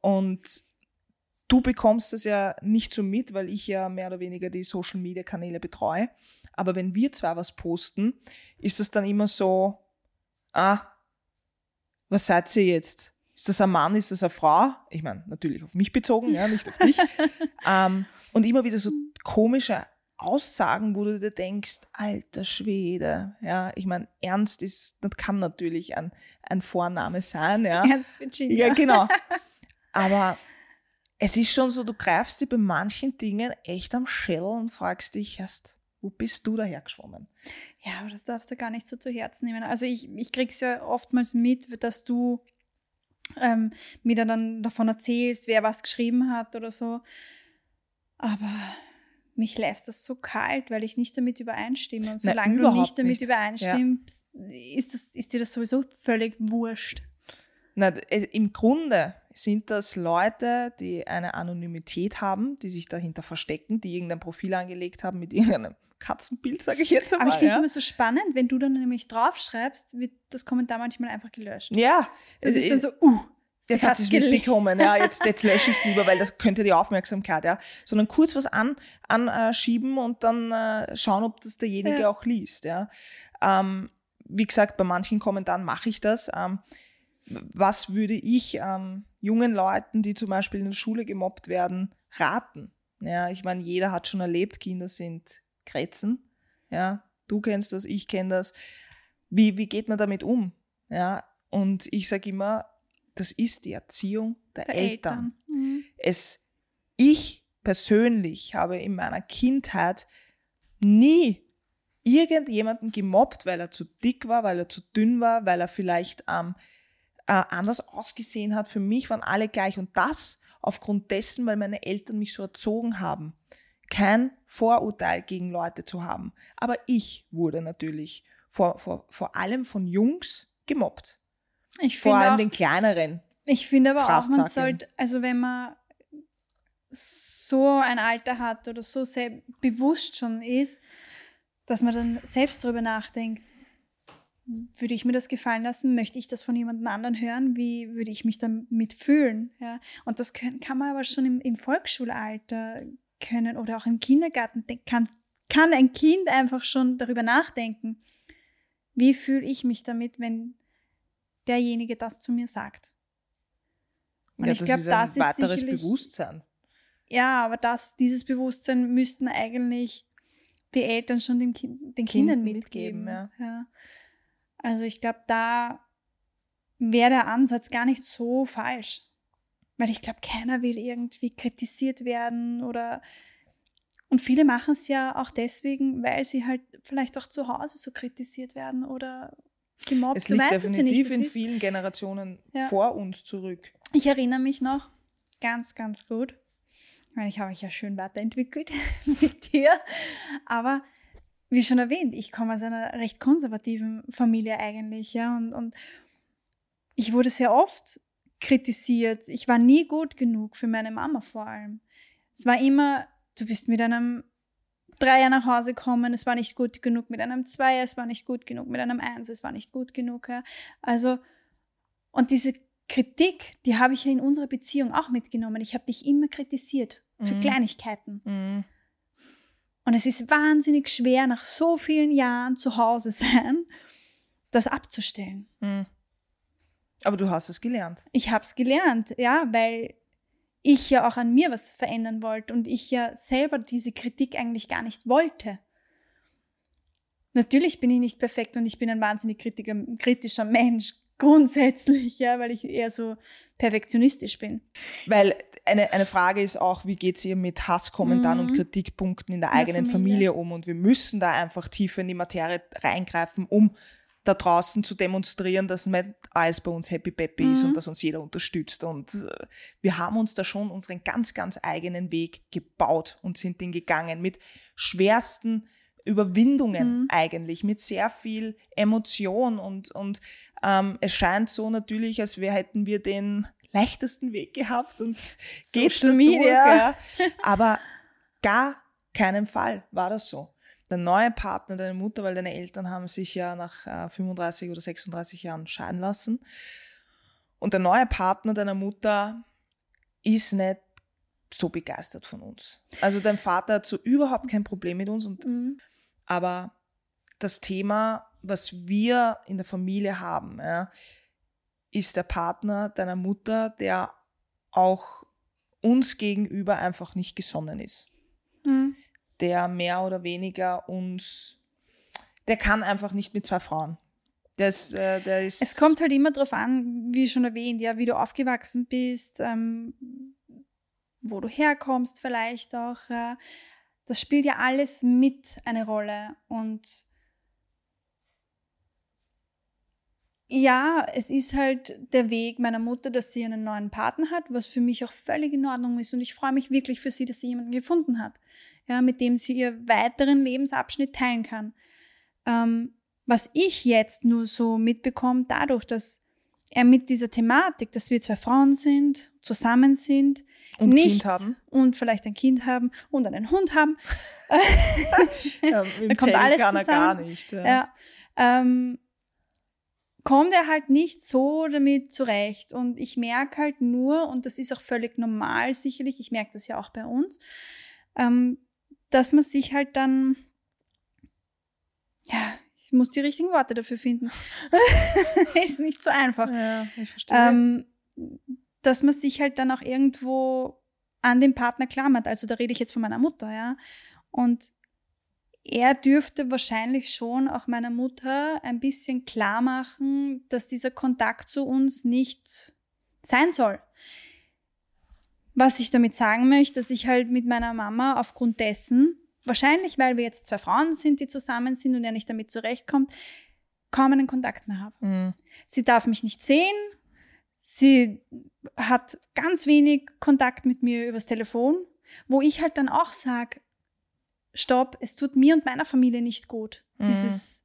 Und du bekommst das ja nicht so mit, weil ich ja mehr oder weniger die Social Media Kanäle betreue. Aber wenn wir zwar was posten, ist das dann immer so, ah, was seid ihr jetzt? Ist das ein Mann, ist das eine Frau? Ich meine, natürlich auf mich bezogen, ja, nicht auf dich. ähm, und immer wieder so komische Aussagen, wo du dir denkst, alter Schwede, ja, ich meine, Ernst ist, das kann natürlich ein, ein Vorname sein, ja. Ernst Virginia. Ja, genau. Aber es ist schon so, du greifst dir bei manchen Dingen echt am Schell und fragst dich erst, wo bist du dahergeschwommen? Ja, aber das darfst du gar nicht so zu Herzen nehmen. Also ich, ich krieg's ja oftmals mit, dass du ähm, mir dann davon erzählst, wer was geschrieben hat oder so. Aber mich lässt das so kalt, weil ich nicht damit übereinstimme. Und Nein, solange du überhaupt nicht damit nicht. übereinstimmst, ist, das, ist dir das sowieso völlig wurscht. Na, Im Grunde sind das Leute, die eine Anonymität haben, die sich dahinter verstecken, die irgendein Profil angelegt haben mit irgendeinem Katzenbild, sage ich jetzt einmal. Aber ich finde es ja. immer so spannend, wenn du dann nämlich draufschreibst, wird das Kommentar manchmal einfach gelöscht. ja, Das es- ist dann so, uh, Jetzt hat sie es mitbekommen, ja, jetzt, jetzt lösche ich es lieber, weil das könnte die Aufmerksamkeit, ja. Sondern kurz was an, anschieben und dann äh, schauen, ob das derjenige Ja. auch liest, ja. Ähm, wie gesagt, bei manchen Kommentaren mache ich das. Ähm, was würde ich ähm, jungen Leuten, die zum Beispiel in der Schule gemobbt werden, raten? Ja, ich meine, jeder hat schon erlebt, Kinder sind Krätzen. Ja, du kennst das, ich kenne das. Wie, wie geht man damit um? Ja, und ich sage immer, das ist die Erziehung der, Der Eltern. Mhm. Es, ich persönlich habe in meiner Kindheit nie irgendjemanden gemobbt, weil er zu dick war, weil er zu dünn war, weil er vielleicht ähm, äh, anders ausgesehen hat. Für mich waren alle gleich. Und das aufgrund dessen, weil meine Eltern mich so erzogen haben. Kein Vorurteil gegen Leute zu haben. Aber ich wurde natürlich vor, vor, vor allem von Jungs gemobbt. Ich Vor allem auch, den kleineren. Ich finde aber auch, man sollte, also wenn man so ein Alter hat oder so sehr bewusst schon ist, dass man dann selbst darüber nachdenkt, würde ich mir das gefallen lassen? Möchte ich das von jemand anderen hören? Wie würde ich mich damit fühlen? Ja? Und das kann, kann man aber schon im, im Volksschulalter können oder auch im Kindergarten. Kann, kann ein Kind einfach schon darüber nachdenken, wie fühle ich mich damit, wenn derjenige das zu mir sagt? Und ja, ich das glaube, ist ein das ist weiteres sicherlich- Bewusstsein. ja, aber das, dieses Bewusstsein müssten eigentlich die Eltern schon den, den Kindern mitgeben. mitgeben ja. ja. Also ich glaube, da wäre der Ansatz gar nicht so falsch. Weil ich glaube, keiner will irgendwie kritisiert werden oder und viele machen es ja auch deswegen, weil sie halt vielleicht auch zu Hause so kritisiert werden oder gemobbt. Es liegt definitiv es ja in vielen Generationen ja. vor uns zurück. Ich erinnere mich noch ganz, ganz gut. Ich meine, ich habe mich ja schön weiterentwickelt mit dir. Aber wie schon erwähnt, ich komme aus einer recht konservativen Familie eigentlich, ja. Und, und ich wurde sehr oft kritisiert. Ich war nie gut genug für meine Mama vor allem. Es war immer, du bist mit einem Dreier nach Hause gekommen, es war nicht gut genug mit einem Zweier, es war nicht gut genug mit einem Eins, es war nicht gut genug. Ja. Also, und diese Kritik, die habe ich ja in unserer Beziehung auch mitgenommen. Ich habe dich immer kritisiert für mhm. Kleinigkeiten. Mhm. Und es ist wahnsinnig schwer, nach so vielen Jahren zu Hause sein, das abzustellen. Mhm. Aber du hast es gelernt. Ich habe es gelernt, ja, weil ich ja auch an mir was verändern wollte und ich ja selber diese Kritik eigentlich gar nicht wollte. Natürlich bin ich nicht perfekt und ich bin ein wahnsinnig kritischer Mensch, grundsätzlich, ja, weil ich eher so perfektionistisch bin. Weil eine, eine Frage ist auch, wie geht es ihr mit Hasskommentaren mhm. und Kritikpunkten in der eigenen Familie. Familie um? Und wir müssen da einfach tiefer in die Materie reingreifen, um da draußen zu demonstrieren, dass nicht alles bei uns happy peppy mhm. ist und mhm. dass uns jeder unterstützt. Und äh, wir haben uns da schon unseren ganz, ganz eigenen Weg gebaut und sind den gegangen mit schwersten Überwindungen mhm. eigentlich, mit sehr viel Emotion und, und ähm, es scheint so natürlich, als wir hätten wir den leichtesten Weg gehabt und geht schon Media. Durch, ja. Aber gar keinen Fall war das so der neue Partner deine Mutter, weil deine Eltern haben sich ja nach äh, 35 oder 36 Jahren scheiden lassen. Und der neue Partner deiner Mutter ist nicht so begeistert von uns. Also dein Vater hat so überhaupt kein Problem mit uns. Und, mhm. Aber das Thema, was wir in der Familie haben, ja, ist der Partner deiner Mutter, der auch uns gegenüber einfach nicht gesonnen ist. Mhm der mehr oder weniger uns, der kann einfach nicht mit zwei Frauen. Das, äh, der ist es kommt halt immer darauf an, wie schon erwähnt, ja, wie du aufgewachsen bist, ähm, wo du herkommst vielleicht auch. Ja. Das spielt ja alles mit eine Rolle. Und ja, es ist halt der Weg meiner Mutter, dass sie einen neuen Partner hat, was für mich auch völlig in Ordnung ist. Und ich freue mich wirklich für sie, dass sie jemanden gefunden hat ja, mit dem sie ihr weiteren Lebensabschnitt teilen kann. Ähm, was ich jetzt nur so mitbekomme, dadurch, dass er mit dieser Thematik, dass wir zwei Frauen sind, zusammen sind, und nicht. Und vielleicht ein Kind haben und einen Hund haben. ja, da kommt alles zusammen. gar nicht. Ja. ja ähm, kommt er halt nicht so damit zurecht. Und ich merke halt nur, und das ist auch völlig normal sicherlich, ich merke das ja auch bei uns, ähm, dass man sich halt dann, ja, ich muss die richtigen Worte dafür finden. ist nicht so einfach. Ja, ich verstehe. Ähm, dass man sich halt dann auch irgendwo an den Partner klammert. Also da rede ich jetzt von meiner Mutter, ja. Und er dürfte wahrscheinlich schon auch meiner Mutter ein bisschen klar machen, dass dieser Kontakt zu uns nicht sein soll. Was ich damit sagen möchte, dass ich halt mit meiner Mama aufgrund dessen, wahrscheinlich weil wir jetzt zwei Frauen sind, die zusammen sind und er nicht damit zurechtkommt, kaum einen Kontakt mehr habe. Mhm. Sie darf mich nicht sehen. Sie hat ganz wenig Kontakt mit mir übers Telefon, wo ich halt dann auch sage, stopp, es tut mir und meiner Familie nicht gut. Mhm. Dieses,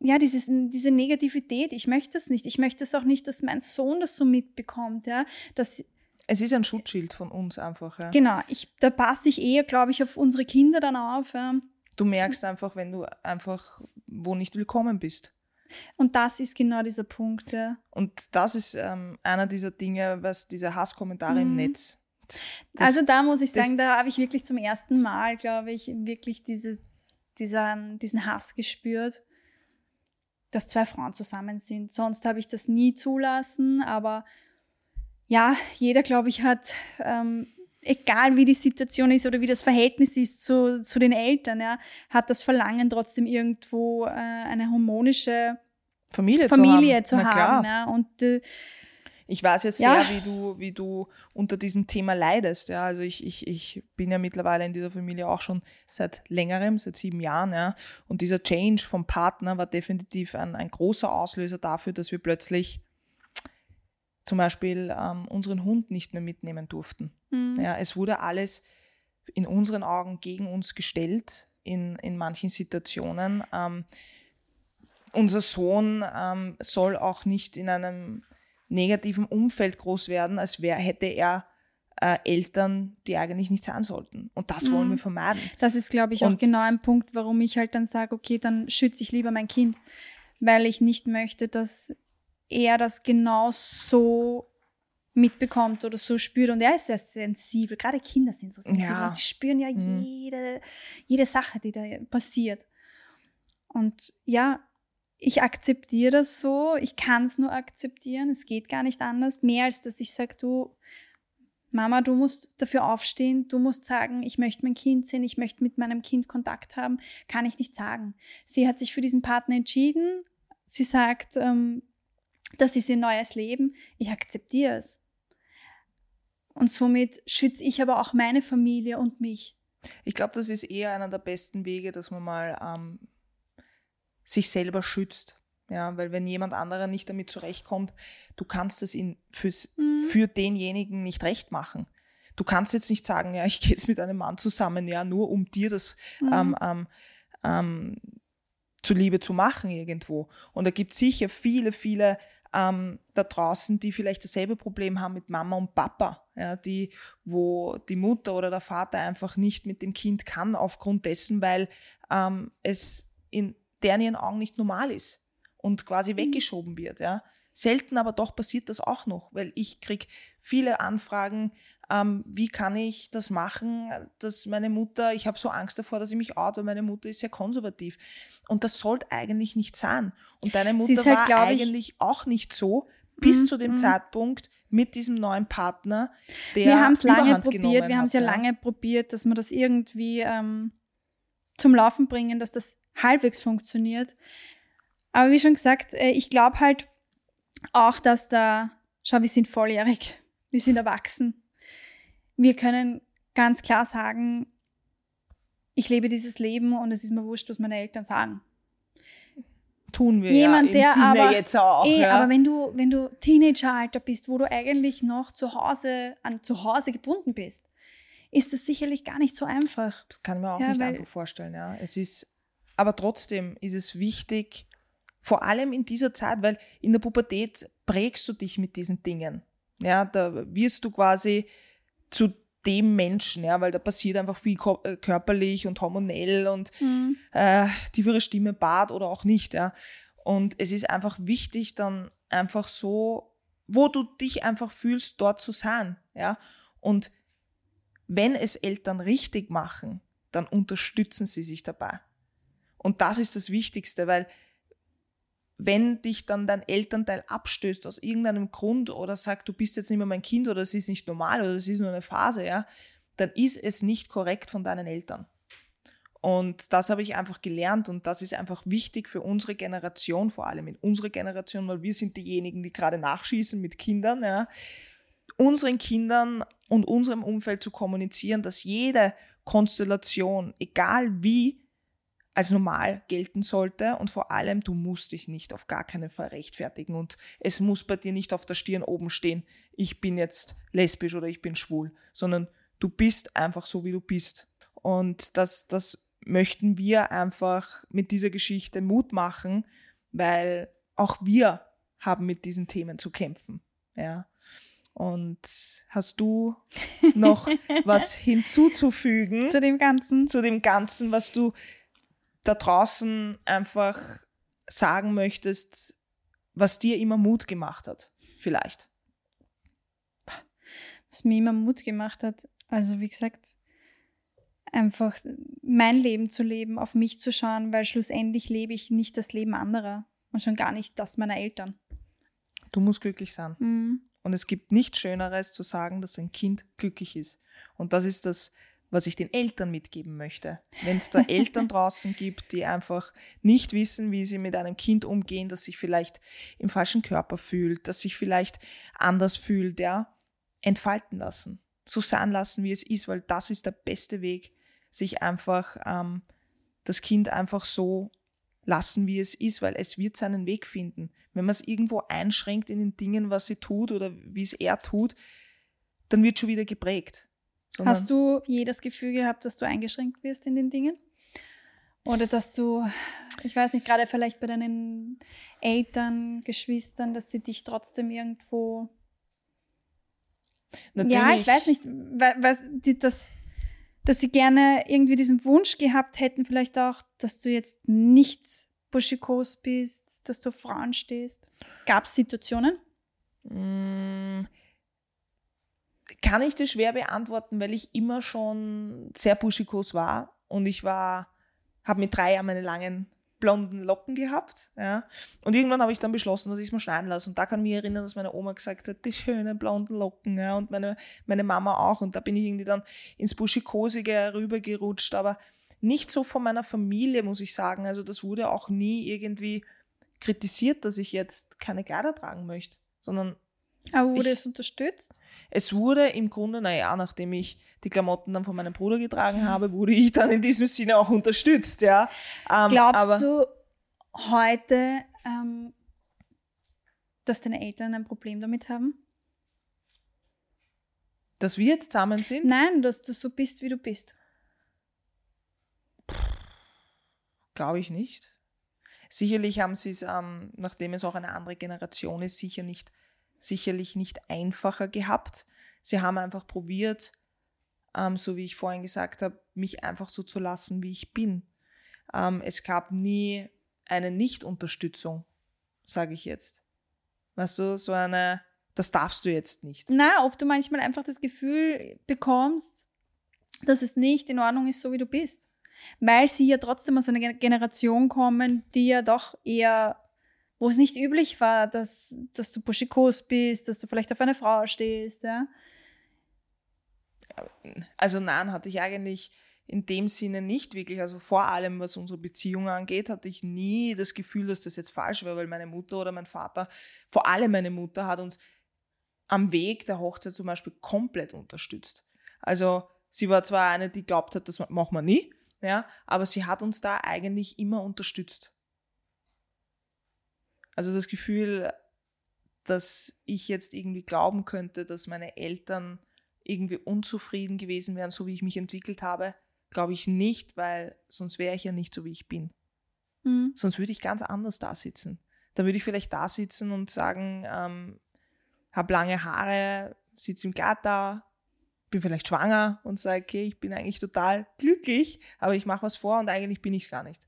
ja, dieses, diese Negativität, ich möchte das nicht. Ich möchte es auch nicht, dass mein Sohn das so mitbekommt, ja, dass es ist ein Schutzschild von uns einfach. Ja. Genau, ich, da passe ich eher, glaube ich, auf unsere Kinder dann auf. Ja. Du merkst einfach, wenn du einfach wo nicht willkommen bist. Und das ist genau dieser Punkt. Ja. Und das ist ähm, einer dieser Dinge, was diese Hasskommentare mhm. im Netz. Das, also da muss ich sagen, da habe ich wirklich zum ersten Mal, glaube ich, wirklich diese, dieser, diesen Hass gespürt, dass zwei Frauen zusammen sind. Sonst habe ich das nie zulassen, aber ja, jeder, glaube ich, hat ähm, egal wie die Situation ist oder wie das Verhältnis ist zu, zu den Eltern, ja, hat das Verlangen trotzdem irgendwo äh, eine harmonische Familie, Familie zu haben. zu haben ja. Und äh, ich weiß ja sehr, Ja. wie du, wie du unter diesem Thema leidest. Ja, also ich, ich, ich bin ja mittlerweile in dieser Familie auch schon seit längerem, seit sieben Jahren, ja. Und dieser Change vom Partner war definitiv ein, ein großer Auslöser dafür, dass wir plötzlich zum Beispiel ähm, unseren Hund nicht mehr mitnehmen durften. Mhm. Ja, es wurde alles in unseren Augen gegen uns gestellt in, in manchen Situationen. Ähm, unser Sohn ähm, soll auch nicht in einem negativen Umfeld groß werden, als wär, hätte er äh, Eltern, die eigentlich nicht sein sollten. Und das wollen Mhm. wir vermeiden. Das ist, glaube ich, auch Und- genau ein Punkt, warum ich halt dann sage, okay, dann schütze ich lieber mein Kind, weil ich nicht möchte, dass er das genau so mitbekommt oder so spürt. Und er ist sehr sensibel. Gerade Kinder sind so sensibel. Ja. Die spüren ja Mhm. jede, jede Sache, die da passiert. Und ja, ich akzeptiere das so. Ich kann es nur akzeptieren. Es geht gar nicht anders. Mehr als dass ich sage, du, Mama, du musst dafür aufstehen, du musst sagen, ich möchte mein Kind sehen, ich möchte mit meinem Kind Kontakt haben, kann ich nicht sagen. Sie hat sich für diesen Partner entschieden. Sie sagt, ähm, das ist ihr neues Leben. Ich akzeptiere es. Und somit schütze ich aber auch meine Familie und mich. Ich glaube, das ist eher einer der besten Wege, dass man mal ähm, sich selber schützt. Ja, weil wenn jemand anderer nicht damit zurechtkommt, du kannst es ihn fürs, Mhm. für denjenigen nicht recht machen. Du kannst jetzt nicht sagen, ja, ich gehe jetzt mit einem Mann zusammen, ja, nur um dir das Mhm. ähm, ähm, ähm, zuliebe zu machen irgendwo. Und da gibt es sicher viele, viele ähm, da draußen, die vielleicht dasselbe Problem haben mit Mama und Papa, ja, die, wo die Mutter oder der Vater einfach nicht mit dem Kind kann, aufgrund dessen, weil ähm, es in deren ihren Augen nicht normal ist und quasi Mhm. weggeschoben wird. Ja. Selten aber doch passiert das auch noch, weil ich kriege viele Anfragen, ähm, wie kann ich das machen, dass meine Mutter, ich habe so Angst davor, dass ich mich out, weil meine Mutter ist sehr konservativ. Und das sollte eigentlich nicht sein. Und deine Mutter halt, war eigentlich auch nicht so, bis Mhm, zu dem mhm. Zeitpunkt mit diesem neuen Partner, der wir haben es lange probiert, wir haben es ja lange probiert, dass wir das irgendwie ähm, zum Laufen bringen, dass das halbwegs funktioniert. Aber wie schon gesagt, äh, ich glaube halt auch, dass da, schau, wir sind volljährig, wir sind erwachsen. Wir können ganz klar sagen, ich lebe dieses Leben und es ist mir wurscht, was meine Eltern sagen. Tun wir Jemand, ja im der Sinne aber- jetzt auch. Eh, ja. aber wenn du, wenn du Teenageralter bist, wo du eigentlich noch zu Hause, an zu Hause gebunden bist, ist das sicherlich gar nicht so einfach. Das kann man auch Ja, nicht einfach vorstellen. Ja. Es ist, aber trotzdem ist es wichtig, vor allem in dieser Zeit, weil in der Pubertät prägst du dich mit diesen Dingen. Ja, da wirst du quasi zu dem Menschen, ja, weil da passiert einfach viel äh, körperlich und hormonell und äh, tiefere Stimme, Bart oder auch nicht, ja. Und es ist einfach wichtig, dann einfach so, wo du dich einfach fühlst, dort zu sein, ja. Und wenn es Eltern richtig machen, dann unterstützen sie sich dabei. Und das ist das Wichtigste, weil wenn dich dann dein Elternteil abstößt aus irgendeinem Grund oder sagt, du bist jetzt nicht mehr mein Kind oder es ist nicht normal oder es ist nur eine Phase, ja, dann ist es nicht korrekt von deinen Eltern. Und das habe ich einfach gelernt und das ist einfach wichtig für unsere Generation, vor allem in unserer Generation, weil wir sind diejenigen, die gerade nachschießen mit Kindern, ja, unseren Kindern und unserem Umfeld zu kommunizieren, dass jede Konstellation, egal wie, als normal gelten sollte und vor allem, du musst dich nicht auf gar keinen Fall rechtfertigen und es muss bei dir nicht auf der Stirn oben stehen, ich bin jetzt lesbisch oder ich bin schwul, sondern du bist einfach so, wie du bist. Und das, das möchten wir einfach mit dieser Geschichte Mut machen, weil auch wir haben mit diesen Themen zu kämpfen. Ja. Und hast du noch was hinzuzufügen Zu dem Ganzen. zu dem Ganzen, was du da draußen einfach sagen möchtest, was dir immer Mut gemacht hat? Vielleicht. was mir immer Mut gemacht hat. Also wie gesagt, einfach mein Leben zu leben, auf mich zu schauen, weil schlussendlich lebe ich nicht das Leben anderer und schon gar nicht das meiner Eltern. Du musst glücklich sein. Mhm. Und es gibt nichts Schöneres zu sagen, dass ein Kind glücklich ist. Und das ist das, was ich den Eltern mitgeben möchte. Wenn es da Eltern draußen gibt, die einfach nicht wissen, wie sie mit einem Kind umgehen, das sich vielleicht im falschen Körper fühlt, das sich vielleicht anders fühlt, ja, entfalten lassen. So sein lassen, wie es ist, weil das ist der beste Weg, sich einfach ähm, das Kind einfach so lassen, wie es ist, weil es wird seinen Weg finden. Wenn man es irgendwo einschränkt in den Dingen, was sie tut oder wie es er tut, dann wird schon wieder geprägt. Hast du je das Gefühl gehabt, dass du eingeschränkt wirst in den Dingen? Oder dass du, ich weiß nicht, gerade vielleicht bei deinen Eltern, Geschwistern, dass sie dich trotzdem irgendwo. Natürlich. Ja, ich weiß nicht, was, das, dass sie gerne irgendwie diesen Wunsch gehabt hätten, vielleicht auch, dass du jetzt nicht buschikos bist, dass du Frauen stehst. Gab es Situationen? Mm, kann ich das schwer beantworten, weil ich immer schon sehr buschikos war und ich war, habe mit drei Jahren meine langen blonden Locken gehabt. Ja. Und irgendwann habe ich dann beschlossen, dass ich es mal schneiden lasse. Und da kann ich mich erinnern, dass meine Oma gesagt hat, die schönen blonden Locken. Ja. Und meine, meine Mama auch. Und da bin ich irgendwie dann ins Buschikosige rübergerutscht. Aber nicht so von meiner Familie, muss ich sagen. Also das wurde auch nie irgendwie kritisiert, dass ich jetzt keine Kleider tragen möchte, sondern aber wurde ich, es unterstützt? Es wurde im Grunde, naja, nachdem ich die Klamotten dann von meinem Bruder getragen habe, wurde ich dann in diesem Sinne auch unterstützt, ja. Ähm, Glaubst du heute, ähm, dass deine Eltern ein Problem damit haben? Dass wir jetzt zusammen sind? Nein, dass du so bist, wie du bist. Glaube ich nicht. Sicherlich haben sie es, ähm, nachdem es auch eine andere Generation ist, sicher nicht sicherlich nicht einfacher gehabt. Sie haben einfach probiert, ähm, so wie ich vorhin gesagt habe, mich einfach so zu lassen, wie ich bin. Ähm, es gab nie eine Nicht-Unterstützung, sage ich jetzt. Weißt du, so eine, das darfst du jetzt nicht. Na, ob du manchmal einfach das Gefühl bekommst, dass es nicht in Ordnung ist, so wie du bist. Weil sie ja trotzdem aus einer Generation kommen, die ja doch eher wo es nicht üblich war, dass, dass du buschikos bist, dass du vielleicht auf eine Frau stehst, ja? Also nein, hatte ich eigentlich in dem Sinne nicht wirklich. Also vor allem, was unsere Beziehung angeht, hatte ich nie das Gefühl, dass das jetzt falsch war, weil meine Mutter oder mein Vater, vor allem meine Mutter, hat uns am Weg der Hochzeit zum Beispiel komplett unterstützt. Also sie war zwar eine, die glaubt hat, das machen wir nie, ja, aber sie hat uns da eigentlich immer unterstützt. Also das Gefühl, dass ich jetzt irgendwie glauben könnte, dass meine Eltern irgendwie unzufrieden gewesen wären, so wie ich mich entwickelt habe, glaube ich nicht, weil sonst wäre ich ja nicht so, wie ich bin. Mhm. Sonst würde ich ganz anders da sitzen. Da würde ich vielleicht da sitzen und sagen, ähm, habe lange Haare, sitze im da, bin vielleicht schwanger und sage, okay, ich bin eigentlich total glücklich, aber ich mache was vor und eigentlich bin ich es gar nicht.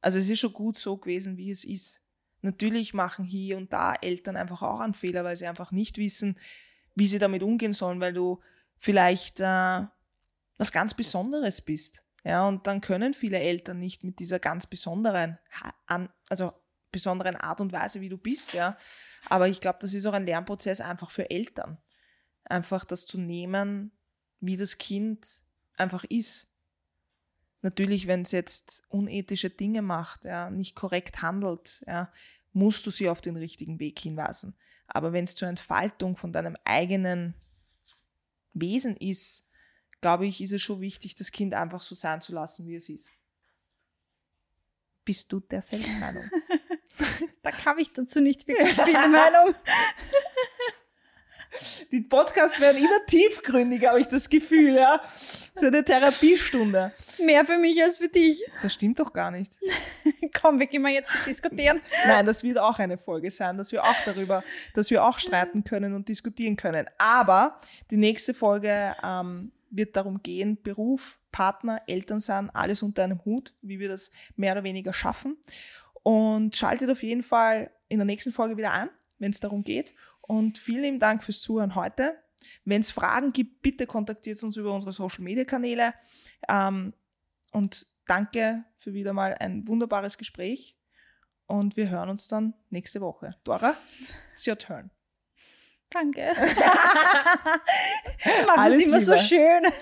Also es ist schon gut so gewesen, wie es ist. Natürlich machen hier und da Eltern einfach auch einen Fehler, weil sie einfach nicht wissen, wie sie damit umgehen sollen, weil du vielleicht äh, was ganz Besonderes bist. Ja, und dann können viele Eltern nicht mit dieser ganz besonderen, also besonderen Art und Weise, wie du bist, ja. Aber ich glaube, das ist auch ein Lernprozess einfach für Eltern. Einfach das zu nehmen, wie das Kind einfach ist. Natürlich, wenn es jetzt unethische Dinge macht, ja, nicht korrekt handelt, ja, musst du sie auf den richtigen Weg hinweisen. Aber wenn es zur Entfaltung von deinem eigenen Wesen ist, glaube ich, ist es schon wichtig, das Kind einfach so sein zu lassen, wie es ist. Bist du derselben Meinung? da habe ich dazu nicht wirklich viel Meinung. Die Podcasts werden immer tiefgründiger, habe ich das Gefühl, ja. So eine Therapiestunde. Mehr für mich als für dich. Das stimmt doch gar nicht. Komm, wir gehen mal jetzt zu diskutieren. Nein, das wird auch eine Folge sein, dass wir auch darüber, dass wir auch streiten können und diskutieren können. Aber die nächste Folge ähm, wird darum gehen, Beruf, Partner, Eltern sein, alles unter einem Hut, wie wir das mehr oder weniger schaffen. Und schaltet auf jeden Fall in der nächsten Folge wieder ein, wenn es darum geht. Und vielen lieben Dank fürs Zuhören heute. Wenn es Fragen gibt, bitte kontaktiert uns über unsere Social Media Kanäle. Ähm, und danke für wieder mal ein wunderbares Gespräch. Und wir hören uns dann nächste Woche. Dora, it's your turn. Danke. Machst Alles es immer so Liebe. schön.